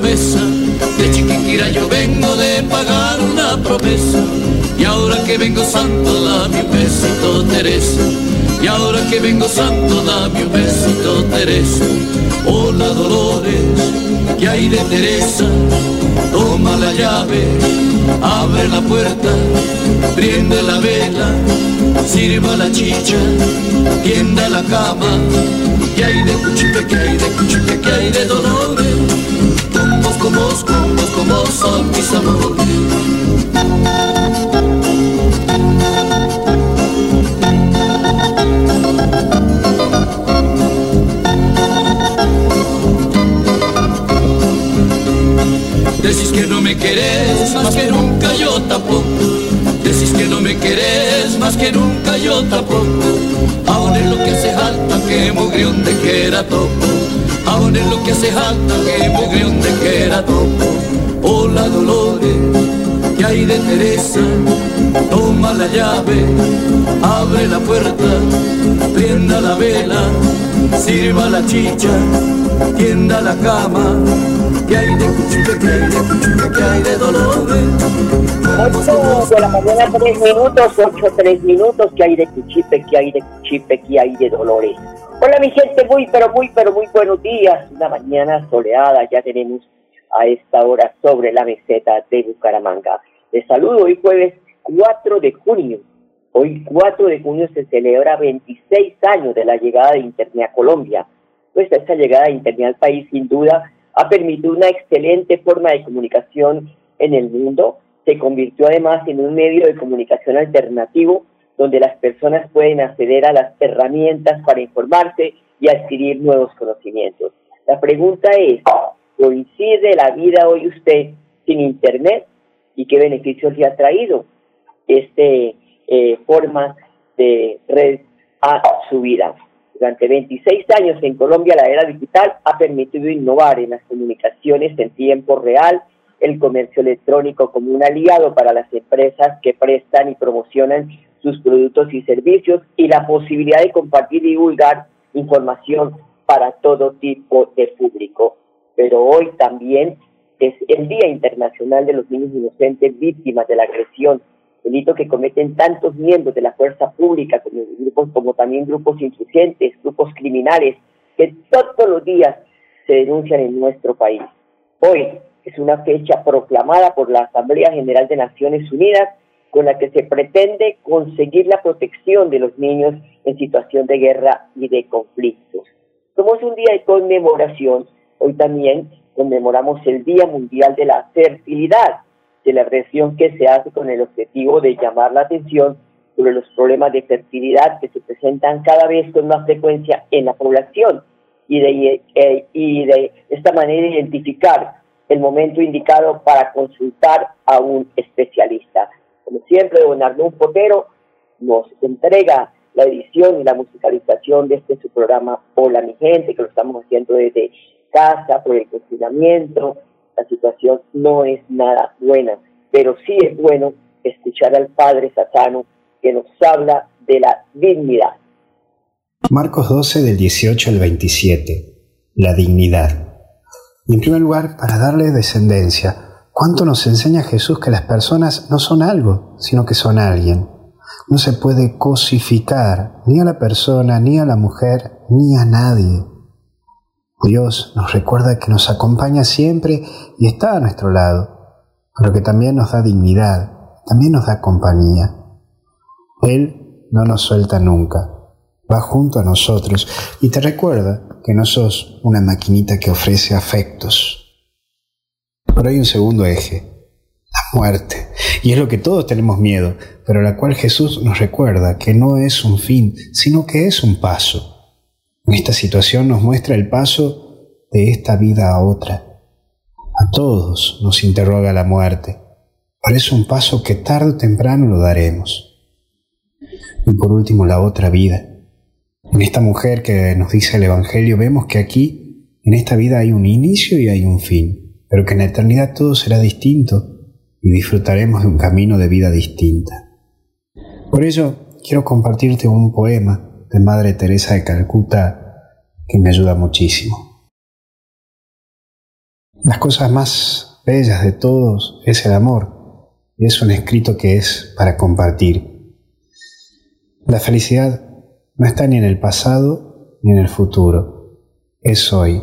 De Chiquiquira yo vengo de pagar una promesa. Y ahora que vengo santo, dame un besito, Teresa. Y ahora que vengo santo, dame un besito, Teresa. Hola Dolores, que hay de Teresa? Toma la llave, abre la puerta, prende la vela, sirva la chicha, tienda la cama. Que hay de cuchipe, que hay de cuchipe, que hay de dolores. Con vos, con vos, la llave, abre la puerta, prenda la vela, sirva la chicha, tienda la cama. Que hay de cuchipe, que hay de cuchipe, que hay de Dolores? 8 de la mañana, 3 minutos, 8, 3 minutos, que hay de Cuchipe, que hay de Cuchipe, que hay de Dolores. Hola mi gente, muy, pero muy, pero muy buenos días. Una mañana soleada, ya tenemos a esta hora sobre la meseta de Bucaramanga. Les saludo hoy jueves 4 de junio. Hoy 4 de junio se celebra 26 años de la llegada de Internet a Colombia. Pues esta llegada de Internet al país sin duda ha permitido una excelente forma de comunicación en el mundo. Se convirtió además en un medio de comunicación alternativo donde las personas pueden acceder a las herramientas para informarse y adquirir nuevos conocimientos. La pregunta es, ¿coincide la vida hoy usted sin Internet? ¿Y qué beneficios le ha traído este eh, forma de red a su vida? Durante 26 años en Colombia la era digital ha permitido innovar en las comunicaciones en tiempo real, el comercio electrónico como un aliado para las empresas que prestan y promocionan sus productos y servicios y la posibilidad de compartir y divulgar información para todo tipo de público. Pero hoy también es el Día Internacional de los Niños Inocentes Víctimas de la Agresión, delito que cometen tantos miembros de la fuerza pública como grupos como también grupos insurgentes, grupos criminales que todos los días se denuncian en nuestro país. Hoy es una fecha proclamada por la Asamblea General de Naciones Unidas con la que se pretende conseguir la protección de los niños en situación de guerra y de conflictos. Somos un día de conmemoración, hoy también conmemoramos el Día Mundial de la Fertilidad, de la región que se hace con el objetivo de llamar la atención sobre los problemas de fertilidad que se presentan cada vez con más frecuencia en la población y de, eh, y de esta manera identificar el momento indicado para consultar a un especialista. Como siempre, don Arnón Potero nos entrega la edición y la musicalización de este su programa Hola mi gente, que lo estamos haciendo desde casa por el confinamiento. La situación no es nada buena, pero sí es bueno escuchar al Padre Satano que nos habla de la dignidad. Marcos 12 del 18 al 27. La dignidad. En primer lugar, para darle descendencia, ¿cuánto nos enseña Jesús que las personas no son algo, sino que son alguien? No se puede cosificar ni a la persona, ni a la mujer, ni a nadie. Dios nos recuerda que nos acompaña siempre y está a nuestro lado, pero que también nos da dignidad, también nos da compañía. Él no nos suelta nunca, va junto a nosotros y te recuerda que no sos una maquinita que ofrece afectos. Pero hay un segundo eje, la muerte, y es lo que todos tenemos miedo, pero la cual Jesús nos recuerda que no es un fin, sino que es un paso. Esta situación nos muestra el paso de esta vida a otra. Todos nos interroga la muerte. Parece un paso que tarde o temprano lo daremos. Y por último, la otra vida. En esta mujer que nos dice el Evangelio vemos que aquí, en esta vida hay un inicio y hay un fin, pero que en la eternidad todo será distinto y disfrutaremos de un camino de vida distinta. Por ello, quiero compartirte un poema de Madre Teresa de Calcuta que me ayuda muchísimo. Las cosas más bellas de todos es el amor y es un escrito que es para compartir. La felicidad no está ni en el pasado ni en el futuro, es hoy.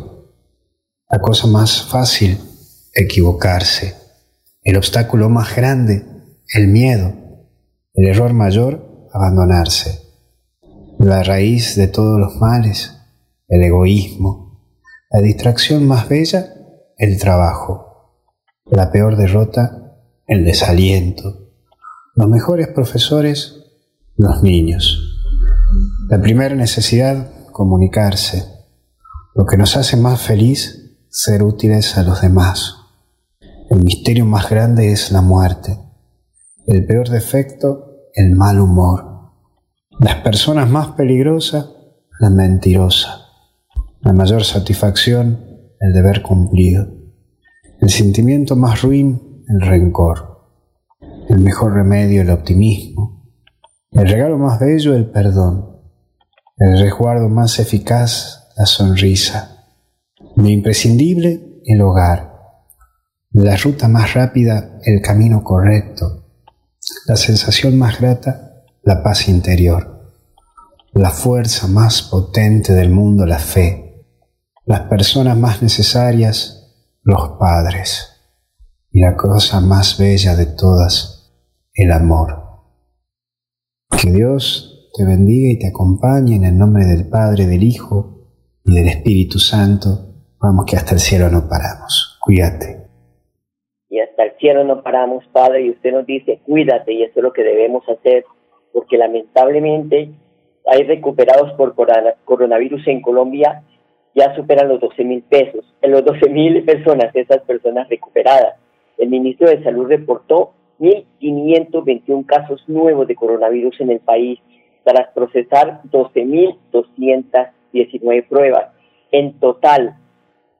La cosa más fácil, equivocarse. El obstáculo más grande, el miedo. El error mayor, abandonarse la raíz de todos los males, el egoísmo, la distracción más bella, el trabajo, la peor derrota, el desaliento, los mejores profesores, los niños. La primera necesidad, comunicarse, lo que nos hace más feliz, ser útiles a los demás. El misterio más grande es la muerte, el peor defecto, el mal humor las personas más peligrosas, la mentirosa. La mayor satisfacción, el deber cumplido. El sentimiento más ruin, el rencor. El mejor remedio, el optimismo. El regalo más bello, el perdón. El resguardo más eficaz, la sonrisa. Lo imprescindible, el hogar. La ruta más rápida, el camino correcto. La sensación más grata, la paz interior, la fuerza más potente del mundo, la fe, las personas más necesarias, los padres, y la cosa más bella de todas, el amor. Que Dios te bendiga y te acompañe en el nombre del Padre, del Hijo y del Espíritu Santo. Vamos que hasta el cielo no paramos. Cuídate. Y hasta el cielo no paramos, Padre, y usted nos dice, cuídate, y eso es lo que debemos hacer porque lamentablemente hay recuperados por coronavirus en Colombia ya superan los 12 mil pesos, en los 12 mil personas, esas personas recuperadas. El ministro de Salud reportó 1.521 casos nuevos de coronavirus en el país tras procesar 12.219 pruebas. En total,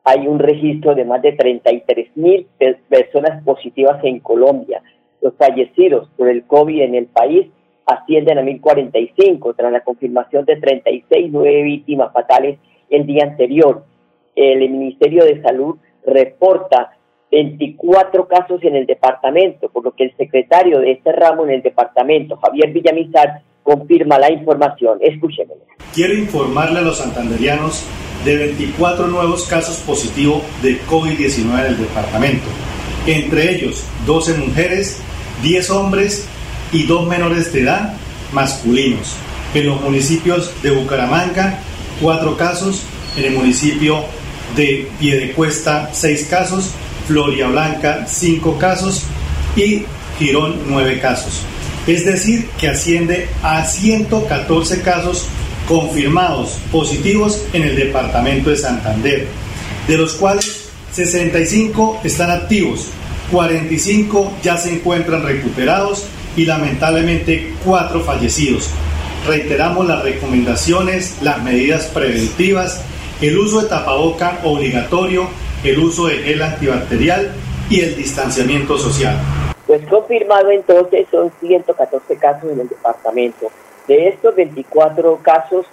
hay un registro de más de 33.000 personas positivas en Colombia. Los fallecidos por el COVID en el país ascienden a 1045 tras la confirmación de 36 nueve víctimas fatales el día anterior. El Ministerio de Salud reporta 24 casos en el departamento, por lo que el secretario de este ramo en el departamento, Javier Villamizar, confirma la información. Escúchemelo. Quiero informarle a los santanderianos de 24 nuevos casos positivos de COVID-19 en el departamento, entre ellos 12 mujeres, 10 hombres y dos menores de edad masculinos. En los municipios de Bucaramanga, cuatro casos. En el municipio de Piedecuesta, seis casos. Floria Blanca, cinco casos. Y Girón, nueve casos. Es decir, que asciende a 114 casos confirmados positivos en el departamento de Santander, de los cuales 65 están activos, 45 ya se encuentran recuperados y lamentablemente cuatro fallecidos. Reiteramos las recomendaciones, las medidas preventivas, el uso de tapaboca obligatorio, el uso de gel antibacterial y el distanciamiento social. Pues confirmado entonces son 114 casos en el departamento. De estos 24 casos,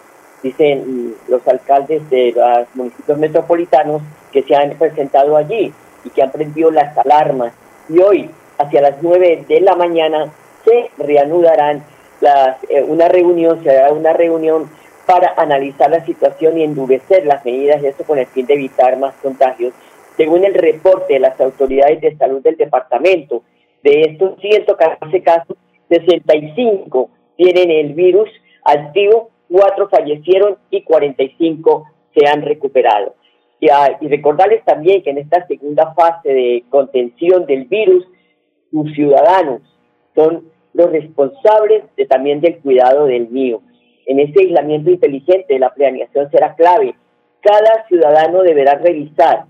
dicen los alcaldes de los municipios metropolitanos que se han presentado allí y que han prendido las alarmas. Y hoy, hacia las 9 de la mañana, se reanudarán eh, una reunión, se hará una reunión para analizar la situación y endurecer las medidas, y esto con el fin de evitar más contagios. Según el reporte de las autoridades de salud del departamento, de estos 114 casos, 65 tienen el virus activo, 4 fallecieron y 45 se han recuperado. Y, ah, y recordarles también que en esta segunda fase de contención del virus, sus ciudadanos son los responsables también del cuidado del mío. En ese aislamiento inteligente la planeación será clave. Cada ciudadano deberá revisar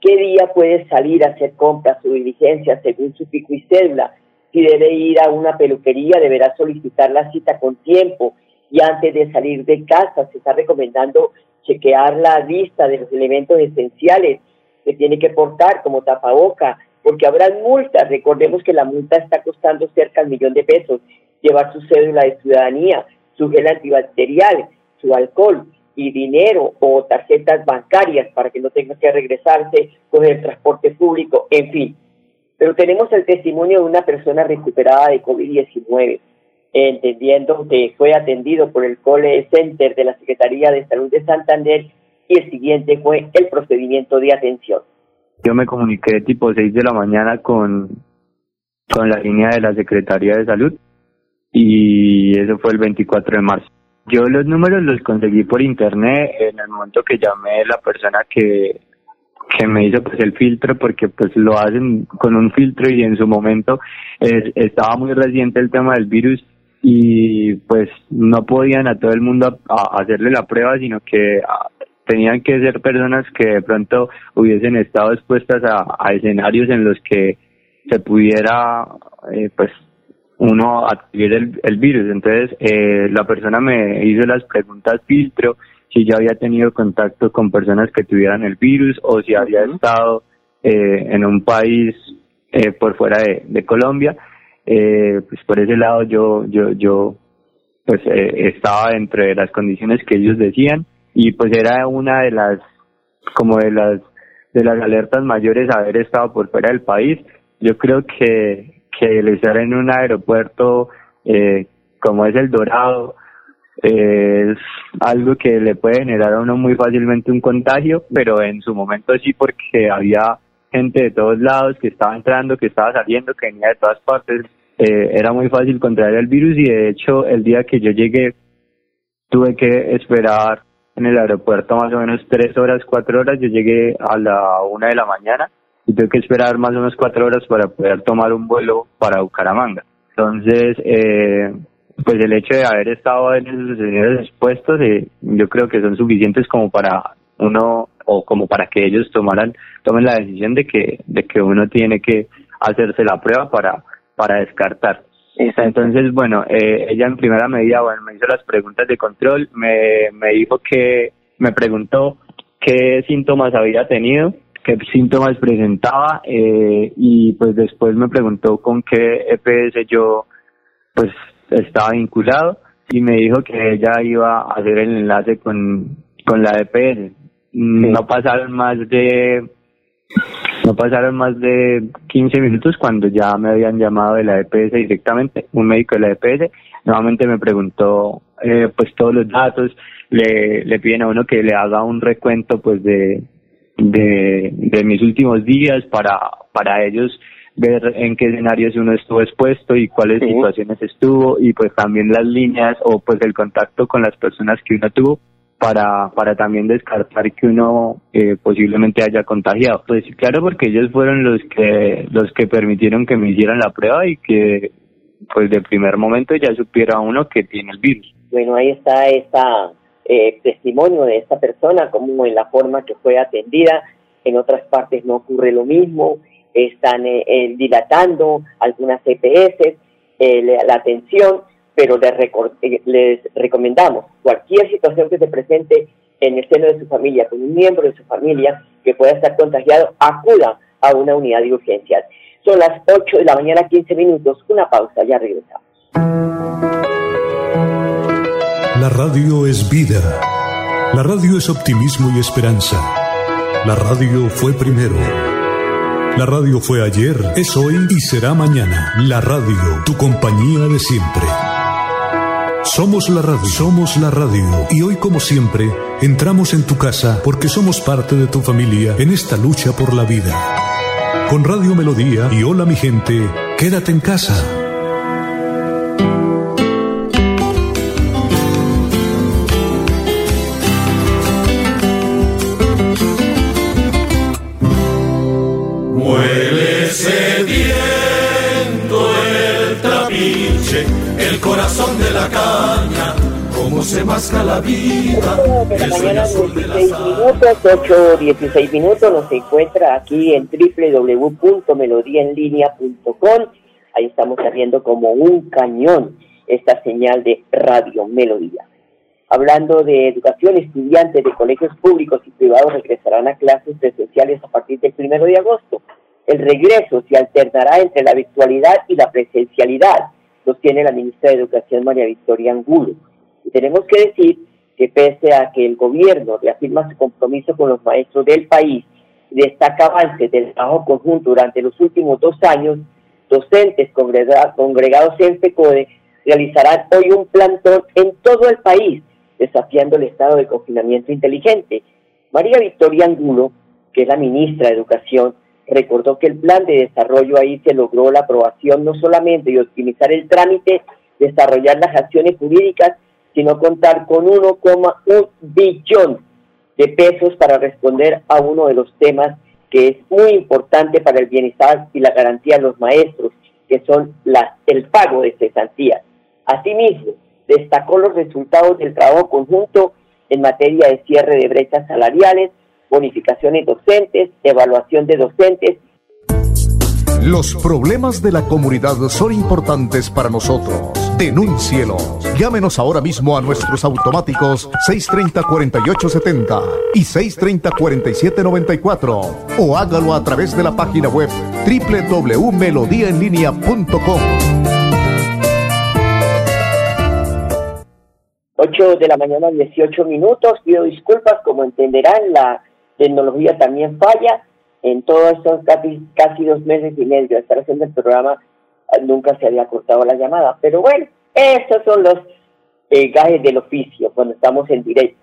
qué día puede salir a hacer compras o diligencias según su pico y cédula. Si debe ir a una peluquería, deberá solicitar la cita con tiempo y antes de salir de casa se está recomendando chequear la lista de los elementos esenciales que tiene que portar como tapaboca, porque habrá multas. Recordemos que la multa está costando cerca del millón de pesos. Llevar su cédula de ciudadanía, su gel antibacterial, su alcohol y dinero o tarjetas bancarias para que no tenga que regresarse, con el transporte público, en fin. Pero tenemos el testimonio de una persona recuperada de COVID-19, entendiendo que fue atendido por el Cole Center de la Secretaría de Salud de Santander y el siguiente fue el procedimiento de atención. Yo me comuniqué tipo 6 de la mañana con, con la línea de la Secretaría de Salud y eso fue el 24 de marzo. Yo los números los conseguí por internet en el momento que llamé la persona que, que me hizo pues el filtro porque pues lo hacen con un filtro y en su momento estaba muy reciente el tema del virus y pues no podían a todo el mundo hacerle la prueba sino que tenían que ser personas que de pronto hubiesen estado expuestas a, escenarios en los que se pudiera eh, pues uno adquirir el, el virus. Entonces, eh, la persona me hizo las preguntas filtro, si ya había tenido contacto con personas que tuvieran el virus o si había estado eh, en un país eh, por fuera de, de Colombia. Eh, pues por ese lado yo, yo, yo, pues eh, estaba entre las condiciones que ellos decían y pues era una de las, como de las, de las alertas mayores haber estado por fuera del país. Yo creo que que el estar en un aeropuerto eh, como es el Dorado eh, es algo que le puede generar a uno muy fácilmente un contagio, pero en su momento sí porque había gente de todos lados que estaba entrando, que estaba saliendo, que venía de todas partes, eh, era muy fácil contraer el virus y de hecho el día que yo llegué tuve que esperar en el aeropuerto más o menos tres horas, cuatro horas, yo llegué a la una de la mañana y tuve que esperar más o menos cuatro horas para poder tomar un vuelo para Bucaramanga. Entonces, eh, pues el hecho de haber estado en esos expuestos, eh, yo creo que son suficientes como para uno o como para que ellos tomaran tomen la decisión de que de que uno tiene que hacerse la prueba para para descartar. Entonces, bueno, eh, ella en primera medida, bueno, me hizo las preguntas de control, me, me dijo que, me preguntó qué síntomas había tenido qué síntomas presentaba eh, y pues después me preguntó con qué EPS yo pues estaba vinculado y me dijo que ella iba a hacer el enlace con, con la EPS. No pasaron más de no pasaron más de 15 minutos cuando ya me habían llamado de la EPS directamente, un médico de la EPS, nuevamente me preguntó eh, pues todos los datos, le, le piden a uno que le haga un recuento pues de, de, de mis últimos días para, para ellos ver en qué escenarios uno estuvo expuesto y cuáles situaciones estuvo y pues también las líneas o pues el contacto con las personas que uno tuvo para, para también descartar que uno eh, posiblemente haya contagiado. Pues claro, porque ellos fueron los que, los que permitieron que me hicieran la prueba y que pues de primer momento ya supiera uno que tiene el virus. Bueno, ahí está esta eh, testimonio de esta persona, como en la forma que fue atendida. En otras partes no ocurre lo mismo, están eh, eh, dilatando algunas EPS, la atención, pero les, les recomendamos cualquier situación que se presente en el seno de su familia, con un miembro de su familia que pueda estar contagiado, acuda a una unidad de urgencias. Son las 8 de la mañana, 15 minutos, una pausa, ya regresamos. La radio es vida. La radio es optimismo y esperanza. La radio fue primero. La radio fue ayer, es hoy y será mañana. La radio, tu compañía de siempre. Somos la radio, somos la radio. Y hoy como siempre, entramos en tu casa porque somos parte de tu familia en esta lucha por la vida. Con Radio Melodía y Hola mi gente, quédate en casa. La caña, cómo se masca la vida. De la mañana, 16 minutos, 8, 16 minutos, nos encuentra aquí en www.melodiaenlinea.com. Ahí estamos saliendo como un cañón esta señal de Radio Melodía. Hablando de educación, estudiantes de colegios públicos y privados regresarán a clases presenciales a partir del primero de agosto. El regreso se alternará entre la virtualidad y la presencialidad sostiene la ministra de Educación María Victoria Angulo. Y tenemos que decir que pese a que el gobierno reafirma su compromiso con los maestros del país y destaca avances del trabajo conjunto durante los últimos dos años, docentes congregados en FECODE realizarán hoy un plantón en todo el país, desafiando el estado de confinamiento inteligente. María Victoria Angulo, que es la ministra de Educación, recordó que el plan de desarrollo ahí se logró la aprobación no solamente de optimizar el trámite, desarrollar las acciones jurídicas, sino contar con 1,1 billón de pesos para responder a uno de los temas que es muy importante para el bienestar y la garantía de los maestros, que son las, el pago de cesantías. Asimismo, destacó los resultados del trabajo conjunto en materia de cierre de brechas salariales, bonificaciones docentes, evaluación de docentes. Los problemas de la comunidad son importantes para nosotros. Denúncielos. Llámenos ahora mismo a nuestros automáticos 630-4870 y 630-4794 o hágalo a través de la página web www.melodiaenlinea.com. 8 de la mañana, 18 minutos. Pido disculpas, como entenderán, la tecnología también falla. En todos estos casi, casi dos meses y medio de estar haciendo el programa, ah, nunca se había cortado la llamada. Pero bueno, esos son los eh, gajes del oficio cuando estamos en directo.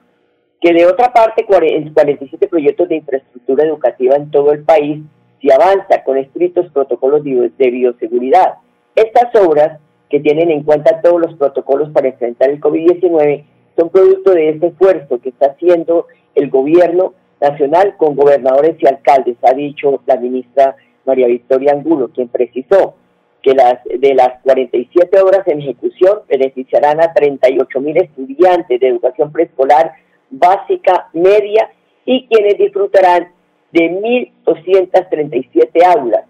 Que de otra parte, 47 proyectos de infraestructura educativa en todo el país se avanza con estrictos protocolos de bioseguridad. Estas obras, que tienen en cuenta todos los protocolos para enfrentar el COVID-19, son producto de ese esfuerzo que está haciendo el gobierno nacional con gobernadores y alcaldes, ha dicho la ministra María Victoria Angulo, quien precisó que las de las 47 obras en ejecución beneficiarán a 38 mil estudiantes de educación preescolar básica, media y quienes disfrutarán de 1.237 aulas,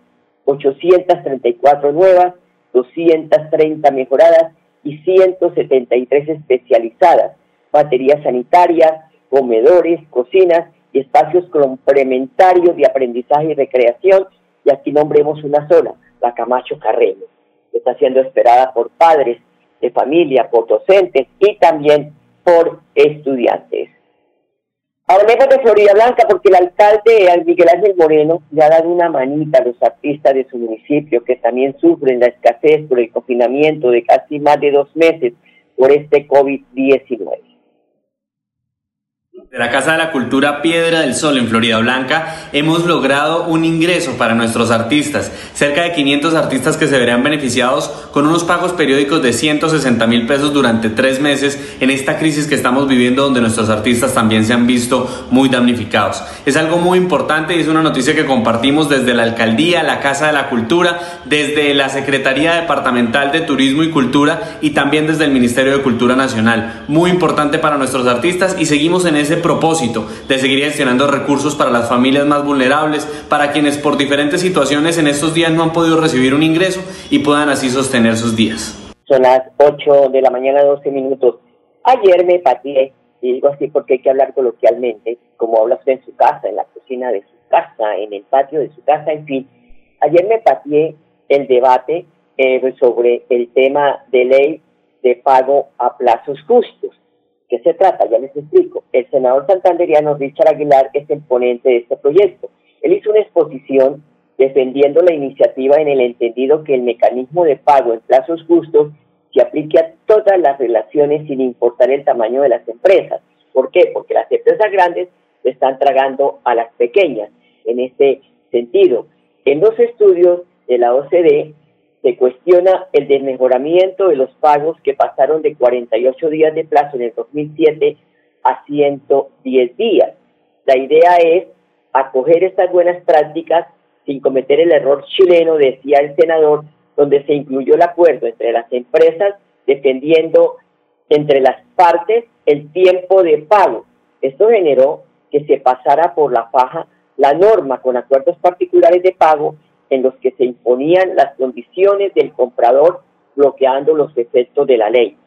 834 nuevas, 230 mejoradas y 173 especializadas, baterías sanitarias, comedores, cocinas y espacios complementarios de aprendizaje y recreación, y aquí nombremos una sola, la Camacho Carreño, que está siendo esperada por padres de familia, por docentes y también por estudiantes. Hablemos de Florida Blanca porque el alcalde Miguel Ángel Moreno le ha dado una manita a los artistas de su municipio que también sufren la escasez por el confinamiento de casi más de dos meses por este COVID-19 de la Casa de la Cultura Piedra del Sol en Florida Blanca hemos logrado un ingreso para nuestros artistas, cerca de 500 artistas que se verán beneficiados con unos pagos periódicos de 160 mil pesos durante tres meses en esta crisis que estamos viviendo donde nuestros artistas también se han visto muy damnificados. Es algo muy importante y es una noticia que compartimos desde la Alcaldía, la Casa de la Cultura, desde la Secretaría Departamental de Turismo y Cultura y también desde el Ministerio de Cultura Nacional. Muy importante para nuestros artistas y seguimos en ese propósito de seguir gestionando recursos para las familias más vulnerables, para quienes por diferentes situaciones en estos días no han podido recibir un ingreso y puedan así sostener sus días. Son las 8 de la mañana, 12 minutos. Ayer me pateé, y digo así porque hay que hablar coloquialmente, como habla usted en su casa, en la cocina de su casa, en el patio de su casa, en fin. Ayer me pateé el debate eh, sobre el tema de ley de pago a plazos justos qué se trata? Ya les explico. El senador santanderiano Richard Aguilar es el ponente de este proyecto. Él hizo una exposición defendiendo la iniciativa en el entendido que el mecanismo de pago en plazos justos se aplique a todas las relaciones sin importar el tamaño de las empresas. ¿Por qué? Porque las empresas grandes están tragando a las pequeñas. En este sentido, en los estudios de la OCDE se cuestiona el desmejoramiento de los pagos que pasaron de 48 días de plazo en el 2007 a 110 días. La idea es acoger estas buenas prácticas sin cometer el error chileno, decía el senador, donde se incluyó el acuerdo entre las empresas defendiendo entre las partes el tiempo de pago. Esto generó que se pasara por la faja la norma con acuerdos particulares de pago en los que se imponían las condiciones del comprador bloqueando los efectos de la ley.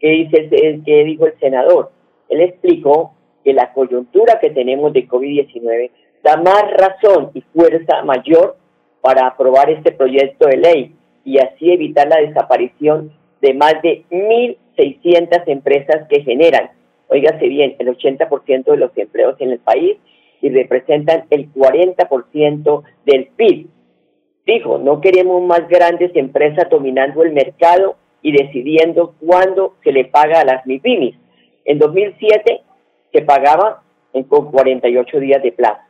¿Qué, dice el, qué dijo el senador? Él explicó que la coyuntura que tenemos de COVID-19 da más razón y fuerza mayor para aprobar este proyecto de ley y así evitar la desaparición de más de 1.600 empresas que generan, oígase bien, el 80% de los empleos en el país y representan el 40% del PIB. Dijo, no queremos más grandes empresas dominando el mercado y decidiendo cuándo se le paga a las MIPIMIS. En 2007 se pagaba con 48 días de plazo.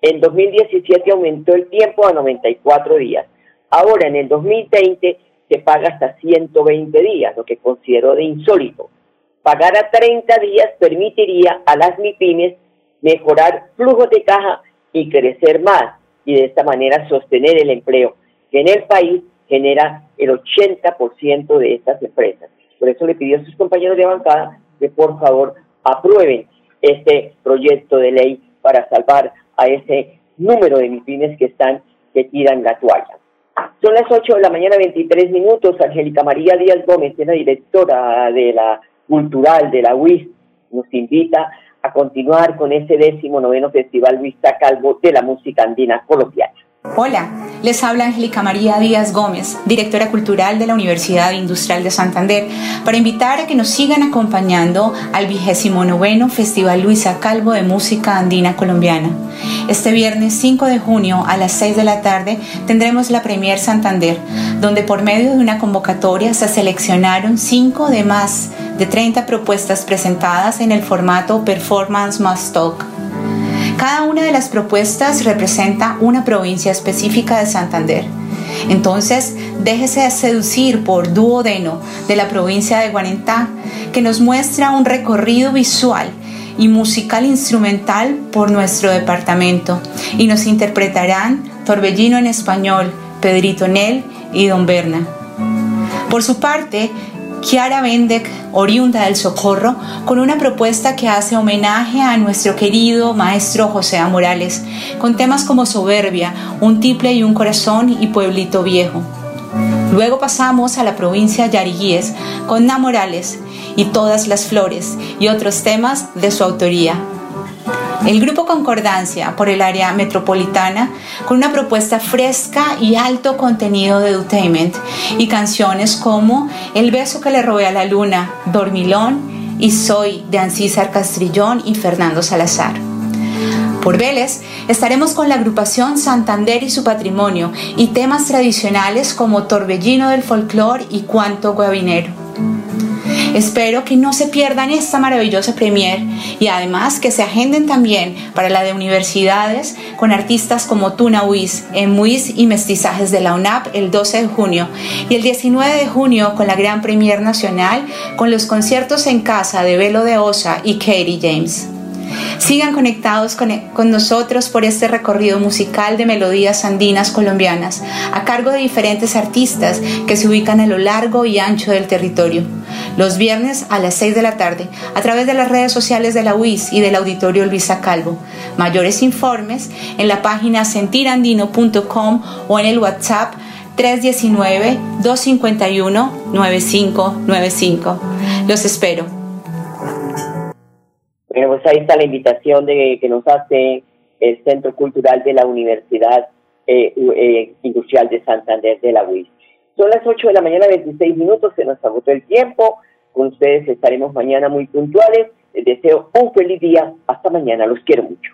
En 2017 aumentó el tiempo a 94 días. Ahora, en el 2020, se paga hasta 120 días, lo que considero de insólito. Pagar a 30 días permitiría a las MIPIMES mejorar flujos de caja y crecer más y de esta manera sostener el empleo, que en el país genera el 80% de estas empresas. Por eso le pidió a sus compañeros de bancada que por favor aprueben este proyecto de ley para salvar a ese número de MIPIMES que están, que tiran la toalla. Son las 8 de la mañana, 23 minutos. Angélica María Díaz Gómez, la directora de la Cultural de la UIS, nos invita a continuar con ese décimo noveno Festival Luis Calvo de la música andina colombiana. Hola, les habla Angélica María Díaz Gómez, directora cultural de la Universidad Industrial de Santander, para invitar a que nos sigan acompañando al vigésimo noveno Festival Luisa Calvo de Música Andina Colombiana. Este viernes 5 de junio a las 6 de la tarde tendremos la Premier Santander, donde por medio de una convocatoria se seleccionaron 5 de más de 30 propuestas presentadas en el formato Performance Must Talk cada una de las propuestas representa una provincia específica de Santander. Entonces, déjese seducir por Duodeno de la provincia de Guarentá, que nos muestra un recorrido visual y musical instrumental por nuestro departamento y nos interpretarán Torbellino en español, Pedrito Nel y Don Berna. Por su parte, Kiara Bendek, oriunda del Socorro, con una propuesta que hace homenaje a nuestro querido maestro José Morales, con temas como Soberbia, Un tiple y un corazón y Pueblito Viejo. Luego pasamos a la provincia Yariguíes con Na Morales y Todas las Flores y otros temas de su autoría. El Grupo Concordancia por el área metropolitana con una propuesta fresca y alto contenido de edutainment y canciones como El beso que le robé a la luna, Dormilón y Soy de Ancísar Castrillón y Fernando Salazar. Por Vélez estaremos con la agrupación Santander y su patrimonio y temas tradicionales como Torbellino del Folclor y Cuanto Guabinero. Espero que no se pierdan esta maravillosa premier y además que se agenden también para la de universidades con artistas como Tuna Uis en y Mestizajes de la UNAP el 12 de junio y el 19 de junio con la gran premier nacional con los conciertos en casa de Velo de Osa y Katie James. Sigan conectados con, nosotros por este recorrido musical de melodías andinas colombianas, a cargo de diferentes artistas que se ubican a lo largo y ancho del territorio. Los viernes a las 6 de la tarde, a través de las redes sociales de la UIS y del Auditorio Luisa Calvo. Mayores informes en la página sentirandino.com o en el WhatsApp 319-251-9595. Los espero. Bueno, pues ahí está la invitación de, que nos hace el Centro Cultural de la Universidad eh, eh, Industrial de Santander de la UIS. Son las 8 de la mañana, 26 minutos, se nos agotó el tiempo. Con ustedes estaremos mañana muy puntuales. Les deseo un feliz día. Hasta mañana. Los quiero mucho.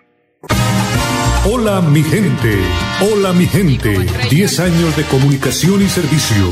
Hola mi gente, hola mi gente. 10 años de comunicación y servicio.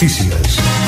Noticias.